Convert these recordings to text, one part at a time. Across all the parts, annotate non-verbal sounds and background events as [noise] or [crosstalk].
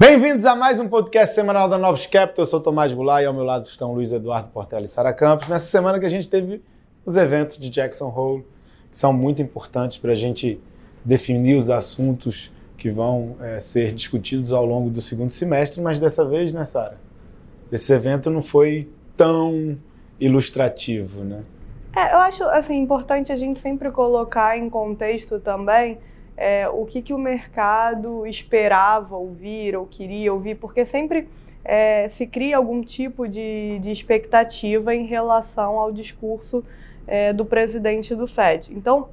Bem-vindos a mais um podcast semanal da Novos Capital. Eu sou Tomás Goulart e ao meu lado estão Luiz Eduardo Portela e Sara Campos. Nessa semana que a gente teve os eventos de Jackson Hole, que são muito importantes para a gente definir os assuntos que vão é, ser discutidos ao longo do segundo semestre, mas dessa vez, né, Sara? Esse evento não foi tão ilustrativo, né? É, eu acho assim importante a gente sempre colocar em contexto também é, o que, que o mercado esperava ouvir ou queria ouvir, porque sempre é, se cria algum tipo de, de, expectativa em relação ao discurso é, do presidente do Fed. Então,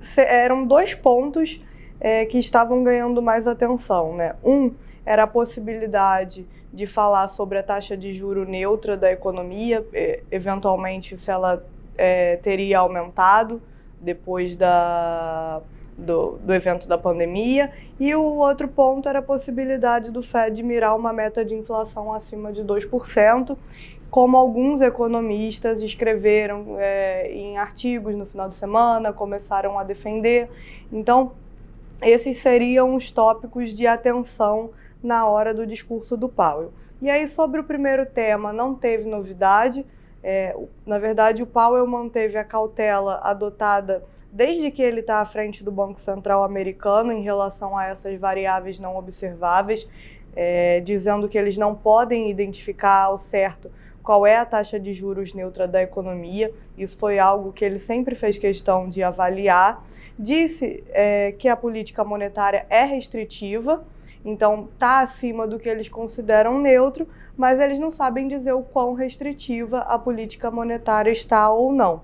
se, eram dois pontos é, que estavam ganhando mais atenção. Né? Um era a possibilidade de falar sobre a taxa de juro neutra da economia, eventualmente se ela é, teria aumentado depois da do, do evento da pandemia. E o outro ponto era a possibilidade do Fed mirar uma meta de inflação acima de 2%, como alguns economistas escreveram é, em artigos no final de semana, começaram a defender. Então, esses seriam os tópicos de atenção na hora do discurso do Powell. E aí, sobre o primeiro tema, não teve novidade. É, na verdade, o Powell manteve a cautela adotada desde que ele está à frente do Banco Central americano em relação a essas variáveis não observáveis, é, dizendo que eles não podem identificar ao certo qual é a taxa de juros neutra da economia. Isso foi algo que ele sempre fez questão de avaliar. Disse é, que a política monetária é restritiva, então está acima do que eles consideram neutro, mas eles não sabem dizer o quão restritiva a política monetária está ou não.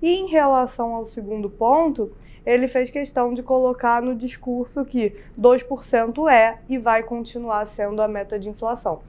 E em relação ao segundo ponto, ele fez questão de colocar no discurso que 2% é e vai continuar sendo a meta de inflação.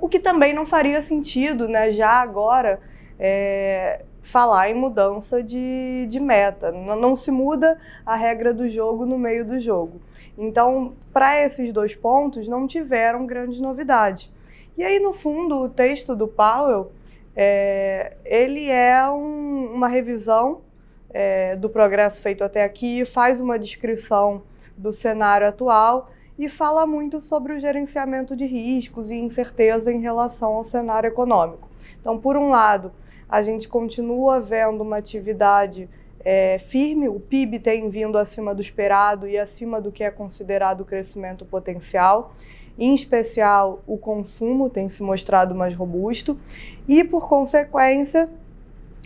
O que também não faria sentido, né, já agora, é, falar em mudança de, de meta. Não, não se muda a regra do jogo no meio do jogo. Então, para esses dois pontos, não tiveram grandes novidades. E aí, no fundo, o texto do Powell é, ele é um, uma revisão é, do progresso feito até aqui, faz uma descrição do cenário atual e fala muito sobre o gerenciamento de riscos e incerteza em relação ao cenário econômico. Então, por um lado, a gente continua vendo uma atividade é, firme, o PIB tem vindo acima do esperado e acima do que é considerado crescimento potencial. Em especial, o consumo tem se mostrado mais robusto e, por consequência,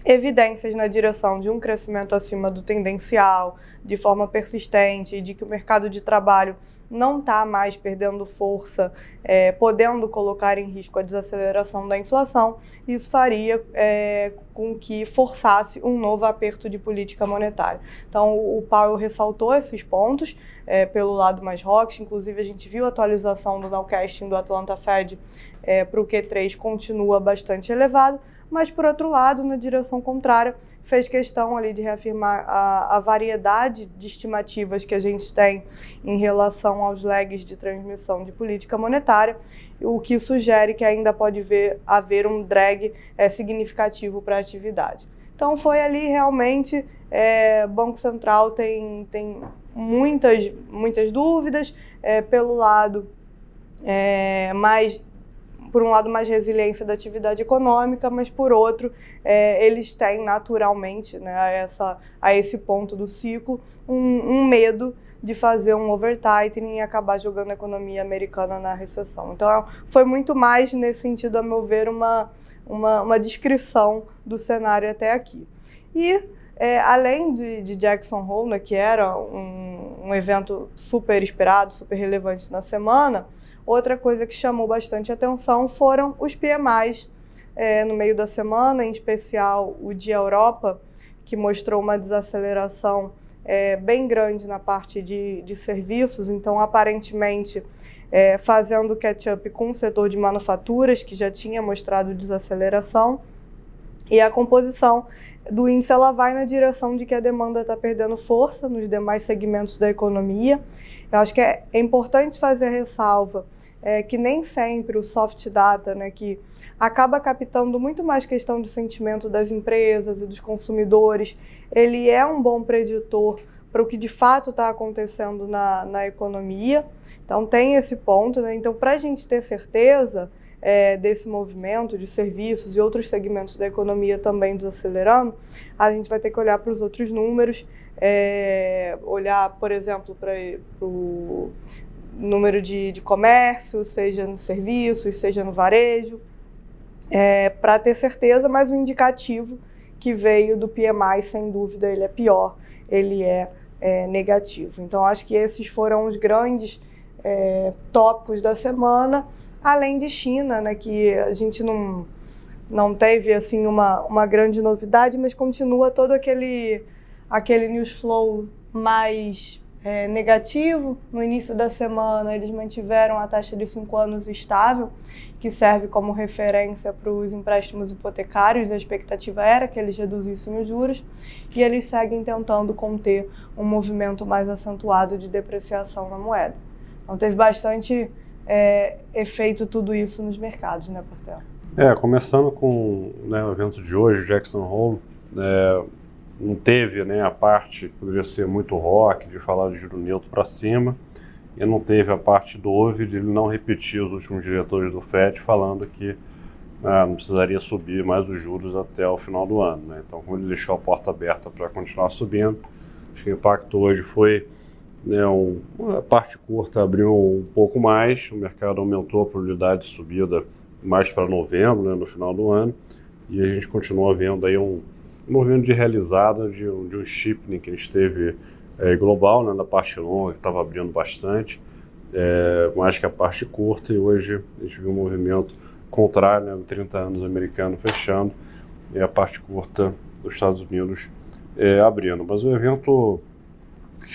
evidências na direção de um crescimento acima do tendencial, de forma persistente, de que o mercado de trabalho não está mais perdendo força, é, podendo colocar em risco a desaceleração da inflação, isso faria é, com que forçasse um novo aperto de política monetária. Então, o Powell ressaltou esses pontos é, pelo lado mais rocks, inclusive a gente viu a atualização do nowcasting do Atlanta Fed é, para o Q3 continua bastante elevado, mas por outro lado, na direção contrária, fez questão ali de reafirmar a, a, variedade de estimativas que a gente tem em relação aos lags de transmissão de política monetária, o que sugere que ainda pode ver, haver um drag é, significativo para a atividade. Então foi ali realmente, é, Banco Central tem, tem muitas, muitas dúvidas, é, pelo lado é, mais por um lado, mais resiliência da atividade econômica, mas por outro, é, eles têm naturalmente, né, a, essa, a esse ponto do ciclo, um, um medo de fazer um over-tightening e acabar jogando a economia americana na recessão. Então, foi muito mais, nesse sentido, a meu ver, uma, uma, uma descrição do cenário até aqui. E, é, além de, de, Jackson Hole, né, que era um, um evento super esperado, super relevante na semana, Outra coisa que chamou bastante atenção foram os PMIs é, no meio da semana, em especial o de Europa, que mostrou uma desaceleração é, bem grande na parte de, de serviços, então aparentemente é, fazendo catch-up com o setor de manufaturas, que já tinha mostrado desaceleração, e a composição do índice ela vai na direção de que a demanda está perdendo força nos demais segmentos da economia. Eu acho que é, importante fazer ressalva é, que nem sempre o soft data, né, que acaba captando muito mais questão de sentimento das empresas e dos consumidores, ele é um bom preditor para o que de fato está acontecendo na, na economia. Então, tem esse ponto. Né? Então, para a gente ter certeza é, desse movimento de serviços e outros segmentos da economia também desacelerando, a gente vai ter que olhar para os outros números, é, olhar, por exemplo, para o número de, de comércio, seja no serviços, seja no varejo, é, para ter certeza, mas o indicativo que veio do PMI, sem dúvida, ele é pior, ele é, é negativo. Então, acho que esses foram os grandes é, tópicos da semana, além de China, né, que a gente não, não teve assim uma, uma grande novidade, mas continua todo aquele, aquele news flow mais é, negativo. No início da semana, eles mantiveram a taxa de 5 anos estável, que serve como referência para os empréstimos hipotecários. A expectativa era que eles reduzissem os juros e eles seguem tentando conter um movimento mais acentuado de depreciação na moeda. Então, teve bastante é, efeito tudo isso nos mercados, né, Portela? É, começando com né, o evento de hoje, Jackson Hole, é, não teve né, a parte que poderia ser muito rock, de falar de juro neutro para cima, e não teve a parte do de ele não repetir os últimos diretores do FED falando que ah, não precisaria subir mais os juros até o final do ano. Né? Então, como ele deixou a porta aberta para continuar subindo, acho que o impacto hoje foi né, um, parte curta abriu um pouco mais, o mercado aumentou a probabilidade de subida mais para novembro, né, no final do ano, e a gente continua vendo aí um movimento de realizada de, um, de um shipping que a gente teve é, global, né, na parte longa, que estava abrindo bastante, é, mais que a parte curta, e hoje a gente viu um movimento contrário, né, 30 anos americano fechando, e a parte curta dos Estados Unidos é, abrindo. Mas o evento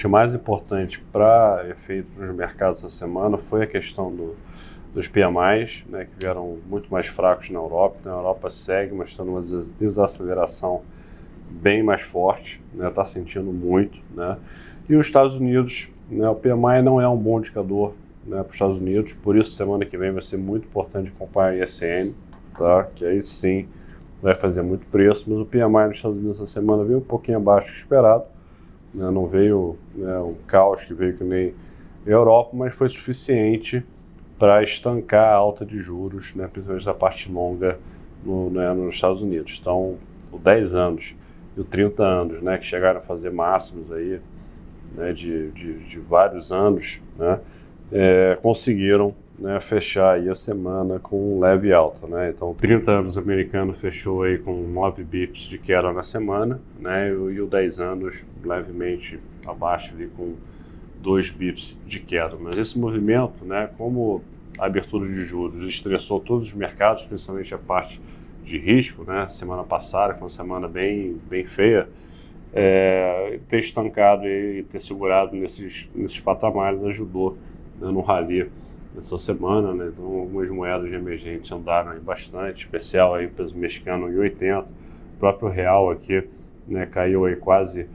mais importante para efeitos nos mercados essa semana foi a questão do, dos PMIs, né, que vieram muito mais fracos na Europa. Na Europa segue mostrando uma desaceleração bem mais forte, está né, tá sentindo muito. Né? E os Estados Unidos, né, o PMI não é um bom indicador né, para os Estados Unidos, por isso semana que vem vai ser muito importante acompanhar a ISM, tá? que aí sim vai fazer muito preço, mas o PMI nos Estados Unidos essa semana veio um pouquinho abaixo do esperado, né, não veio né, caos que veio que nem Europa, mas foi suficiente para estancar a alta de juros, né, principalmente da parte longa no, né, nos Estados Unidos. Então, 10 anos e 30 anos, né, que chegaram a fazer máximos aí, né, de, de, de vários anos, né, é, conseguiram né, fechar aí a semana com um leve alta, né? Então, 30 anos americano fechou aí com 9 bips de queda na semana, né? E, e o 10 anos levemente abaixo ali com 2 bips de queda. Mas esse movimento, né, como a abertura de juros estressou todos os mercados, principalmente a parte de risco, né? Semana passada, foi uma semana bem, bem feia, é, ter estancado e ter segurado nesses, nesses patamares ajudou né, no rally essa semana, né? Então, algumas moedas emergentes andaram aí bastante, especial aí peso mexicano em 80, o próprio real aqui, né, caiu aí quase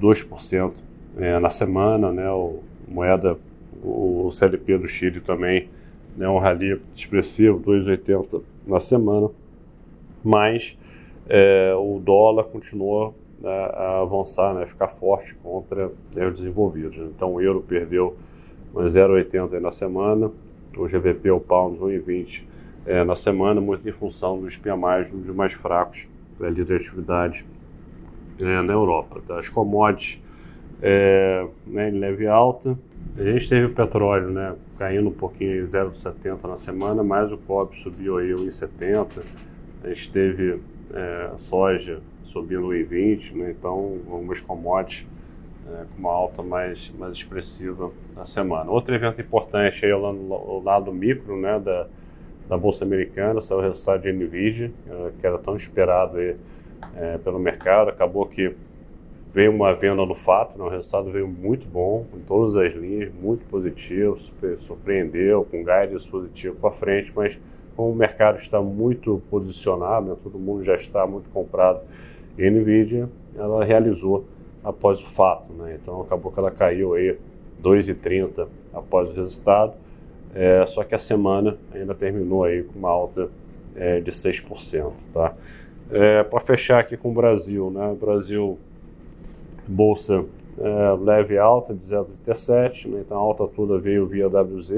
2% é, na semana, né? O moeda, o, o CLP do Chile também, né, um rally expressivo, 2,80 na semana mas é, o dólar continuou né, a avançar, né, ficar forte contra né, os desenvolvidos. Então o euro perdeu 0,80 na semana, o GBP, o pound 1,20 é, na semana, muito em função dos PMIs, um dos mais fracos da né, líder de atividade é, na Europa. Tá? As commodities é, né, em leve alta. A gente teve o petróleo né, caindo um pouquinho, 0,70 na semana, mas o cobre subiu aí 1,70 a gente teve é, soja subindo 1,20, né? então algumas commodities é, com uma alta mais, mais expressiva na semana. Outro evento importante aí é o lado micro né, da, da Bolsa Americana, saiu o resultado de NVIDIA, é, que era tão esperado aí, é, pelo mercado, acabou que veio uma venda no fato, né, o resultado veio muito bom em todas as linhas, muito positivo, surpreendeu, com guidance positivo para frente, mas como o mercado está muito posicionado, né, todo mundo já está muito comprado em NVIDIA, ela realizou após o fato. Né, então acabou que ela caiu aí 2,30 após o resultado, é, só que a semana ainda terminou aí com uma alta é, de 6%. Tá? É, Para fechar aqui com o Brasil, né, Brasil, Bolsa é, leve alta de 0,37, né? então a alta toda veio via WZ,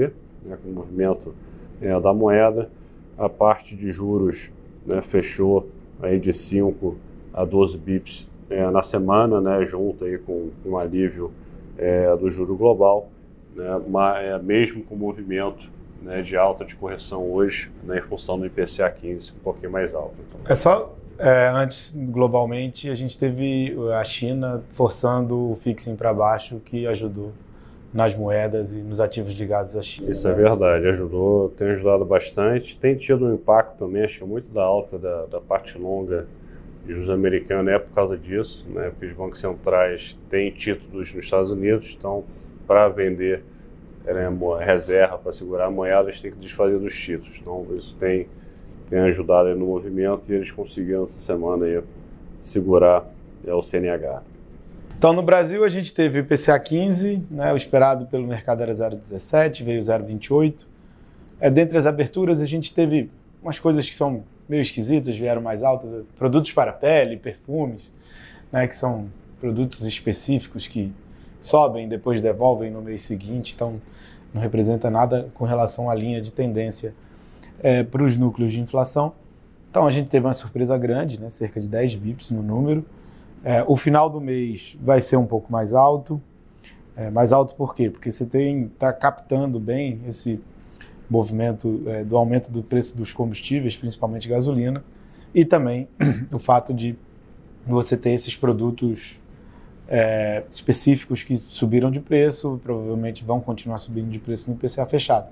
né, com o movimento é, da moeda. A parte de juros né, fechou aí de 5 a 12 bips é, na semana, né, junto aí com um alívio é, do juro global, né, mas, é, mesmo com o movimento né, de alta de correção hoje, né, em função do IPCA 15 um pouquinho mais alto. Então. É só é, antes, globalmente, a gente teve a China forçando o fixing para baixo, que ajudou nas moedas e nos ativos ligados à China. Isso é verdade, ajudou, tem ajudado bastante. Tem tido um impacto também, acho que muito da alta da, da parte longa juros americanos é por causa disso, né? porque os bancos centrais têm títulos nos Estados Unidos, então para vender né, reserva, para segurar a moeda, eles têm que desfazer dos títulos. Então isso tem tem ajudado no movimento e eles conseguiram essa semana aí segurar é, o CNH. Então, no Brasil, a gente teve o IPCA 15, né, o esperado pelo mercado era 0,17, veio 0,28. É, dentre as aberturas, a gente teve umas coisas que são meio esquisitas, vieram mais altas, produtos para pele, perfumes, né, que são produtos específicos que sobem, depois devolvem no mês seguinte, então não representa nada com relação à linha de tendência é, para os núcleos de inflação. Então a gente teve uma surpresa grande, né, cerca de 10 bips no número. É, o final do mês vai ser um pouco mais alto. É, mais alto por quê? Porque você está captando bem esse movimento é, do aumento do preço dos combustíveis, principalmente gasolina, e também [clears throat] o fato de você ter esses produtos é, específicos que subiram de preço, provavelmente vão continuar subindo de preço no IPCA fechado.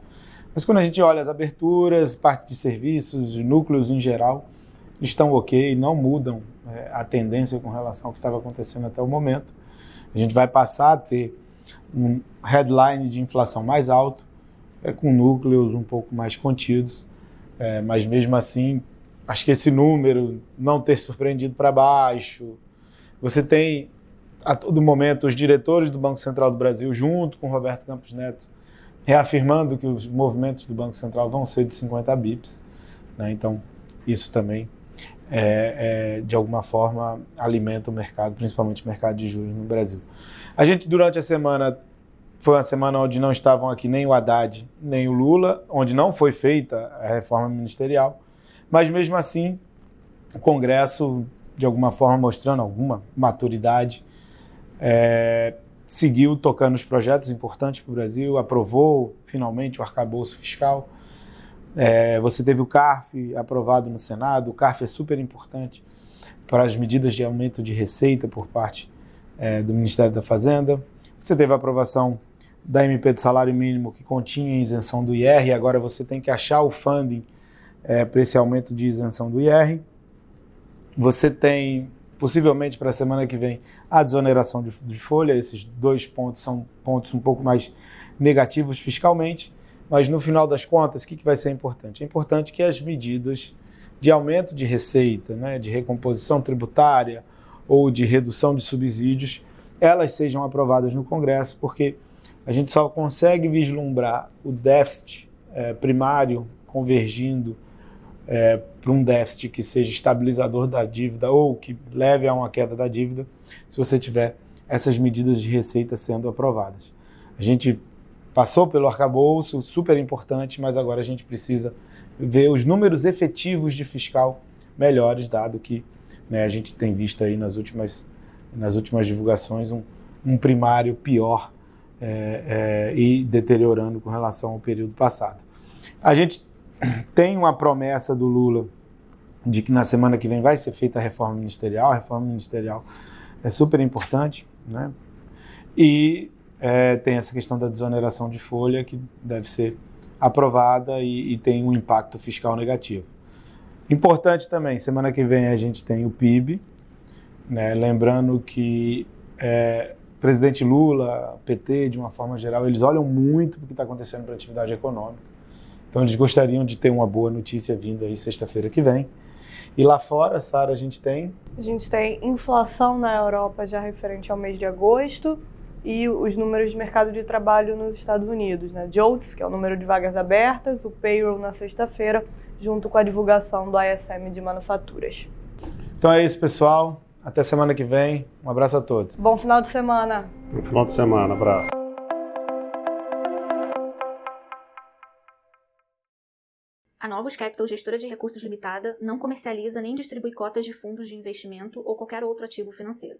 Mas quando a gente olha as aberturas, parte de serviços, núcleos em geral, estão ok, não mudam é, a tendência com relação ao que estava acontecendo até o momento. A gente vai passar a ter um headline de inflação mais alto, é, com núcleos um pouco mais contidos, é, mas mesmo assim, acho que esse número não ter surpreendido para baixo. Você tem a todo momento os diretores do Banco Central do Brasil, junto com Roberto Campos Neto, reafirmando que os movimentos do Banco Central vão ser de 50 bips. Né? Então, isso também, é, é, de alguma forma, alimenta o mercado, principalmente o mercado de juros no Brasil. A gente, durante a semana, foi uma semana onde não estavam aqui nem o Haddad, nem o Lula, onde não foi feita a reforma ministerial, mas mesmo assim, o Congresso, de alguma forma, mostrando alguma maturidade, é, seguiu tocando os projetos importantes para o Brasil, aprovou finalmente o arcabouço fiscal. É, você teve o CARF aprovado no Senado. O CARF é super importante para as medidas de aumento de receita por parte é, do Ministério da Fazenda. Você teve a aprovação da MP do salário mínimo que continha isenção do IR, agora você tem que achar o funding é, para esse aumento de isenção do IR. Você tem possivelmente para a semana que vem a desoneração de, de, folha. Esses dois pontos são pontos um pouco mais negativos fiscalmente, mas no final das contas, o que, que vai ser importante? É importante que as medidas de aumento de receita, né, de recomposição tributária ou de redução de subsídios, elas sejam aprovadas no Congresso, porque a gente só consegue vislumbrar o déficit é, primário convergindo é, para um déficit que seja estabilizador da dívida ou que leve a uma queda da dívida, se você tiver essas medidas de receita sendo aprovadas. A gente passou pelo arcabouço, super importante, mas agora a gente precisa ver os números efetivos de fiscal melhores, dado que né, a gente tem visto aí nas últimas, nas últimas divulgações um, um primário pior é, é, e deteriorando com relação ao período passado. A gente [clears throat] tem uma promessa do Lula de que na semana que vem vai ser feita a reforma ministerial. A reforma ministerial é super importante, né? E é, tem essa questão da desoneração de folha que deve ser aprovada e, e, tem um impacto fiscal negativo. Importante também, semana que vem a gente tem o PIB, né? lembrando que é, presidente Lula, PT, de uma forma geral, eles olham muito o que está acontecendo para a atividade econômica. Então eles gostariam de ter uma boa notícia vindo aí sexta-feira que vem. E lá fora, Sara, a gente tem? A gente tem inflação na Europa já referente ao mês de agosto e os números de mercado de trabalho nos Estados Unidos, né? JOLTS, que é o número de vagas abertas, o payroll na sexta-feira, junto com a divulgação do ISM de manufaturas. Então é isso, pessoal. Até semana que vem. Um abraço a todos. Bom final de semana. No final de semana. Abraço. A Novos Capital Gestora de Recursos Limitada não comercializa nem distribui cotas de fundos de investimento ou qualquer outro ativo financeiro.